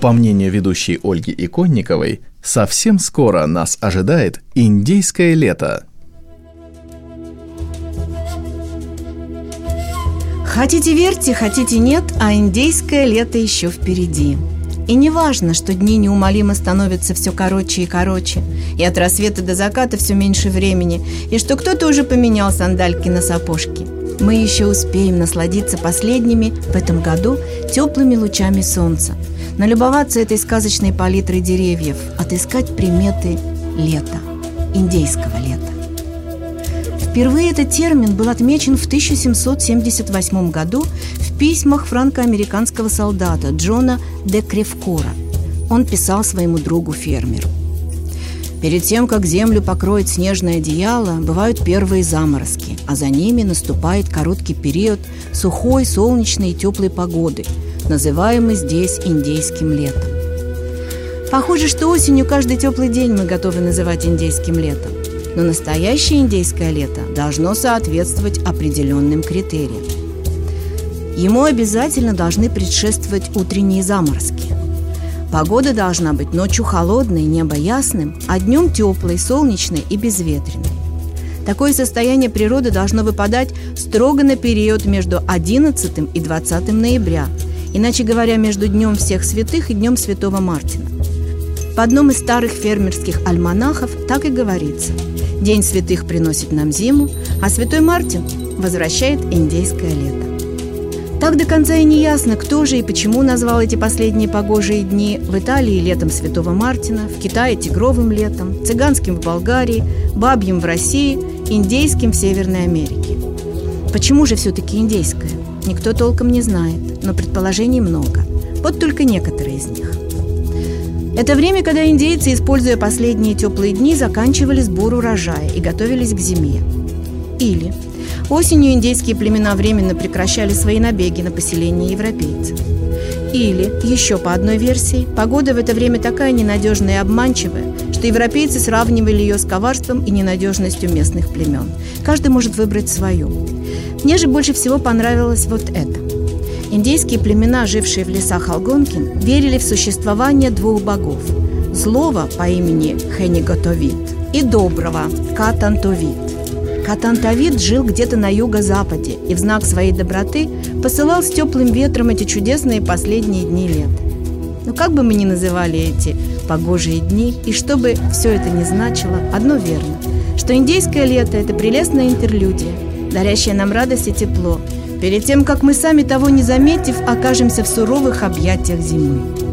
По мнению ведущей Ольги Иконниковой, совсем скоро нас ожидает индейское лето. Хотите верьте, хотите нет, а индейское лето еще впереди. И не важно, что дни неумолимо становятся все короче и короче, и от рассвета до заката все меньше времени, и что кто-то уже поменял сандальки на сапожки. Мы еще успеем насладиться последними в этом году теплыми лучами солнца, налюбоваться этой сказочной палитрой деревьев, отыскать приметы лета, индейского лета. Впервые этот термин был отмечен в 1778 году в письмах франко-американского солдата Джона де Кревкора. Он писал своему другу-фермеру. Перед тем, как землю покроет снежное одеяло, бывают первые заморозки, а за ними наступает короткий период сухой, солнечной и теплой погоды, называемый здесь индейским летом. Похоже, что осенью каждый теплый день мы готовы называть индейским летом. Но настоящее индейское лето должно соответствовать определенным критериям. Ему обязательно должны предшествовать утренние заморозки. Погода должна быть ночью холодной, небо ясным, а днем теплой, солнечной и безветренной. Такое состояние природы должно выпадать строго на период между 11 и 20 ноября, иначе говоря, между Днем всех святых и Днем Святого Мартина. В одном из старых фермерских альманахов так и говорится – День святых приносит нам зиму, а святой Мартин возвращает индейское лето. Так до конца и не ясно, кто же и почему назвал эти последние погожие дни в Италии летом Святого Мартина, в Китае тигровым летом, цыганским в Болгарии, бабьим в России, индейским в Северной Америке. Почему же все-таки индейское? Никто толком не знает, но предположений много. Вот только некоторые из них – это время, когда индейцы, используя последние теплые дни, заканчивали сбор урожая и готовились к зиме. Или осенью индейские племена временно прекращали свои набеги на поселение европейцев. Или, еще по одной версии, погода в это время такая ненадежная и обманчивая, что европейцы сравнивали ее с коварством и ненадежностью местных племен. Каждый может выбрать свою. Мне же больше всего понравилось вот это. Индейские племена, жившие в лесах Алгонкин, верили в существование двух богов – злого по имени Хениготовит и доброго – Катантовит. Катантовит жил где-то на юго-западе и в знак своей доброты посылал с теплым ветром эти чудесные последние дни лета. Но как бы мы ни называли эти погожие дни, и что бы все это ни значило, одно верно, что индейское лето – это прелестная интерлюдия, дарящая нам радость и тепло – перед тем, как мы сами того не заметив, окажемся в суровых объятиях зимы.